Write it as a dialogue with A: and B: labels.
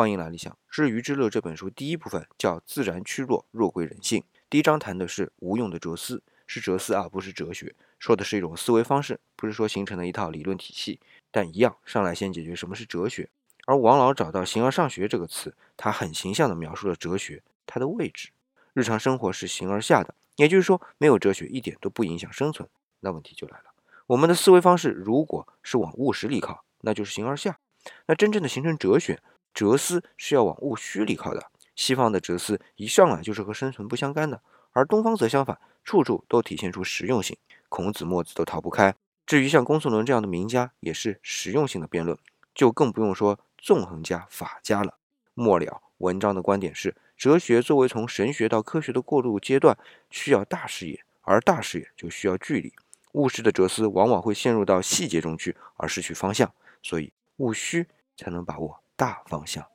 A: 欢迎来理想。《知鱼之乐》这本书第一部分叫“自然趋弱，弱归人性”。第一章谈的是无用的哲思，是哲思啊，不是哲学，说的是一种思维方式，不是说形成了一套理论体系。但一样，上来先解决什么是哲学。而王老找到“形而上学”这个词，他很形象地描述了哲学它的位置。日常生活是形而下的，也就是说，没有哲学一点都不影响生存。那问题就来了，我们的思维方式如果是往务实里靠，那就是形而下。那真正的形成哲学，哲思是要往务虚里靠的。西方的哲思一上来就是和生存不相干的，而东方则相反，处处都体现出实用性。孔子、墨子都逃不开。至于像公孙伦这样的名家，也是实用性的辩论，就更不用说纵横家、法家了。末了，文章的观点是：哲学作为从神学到科学的过渡阶段，需要大视野，而大视野就需要距离。务实的哲思往往会陷入到细节中去，而失去方向。所以。务虚才能把握大方向。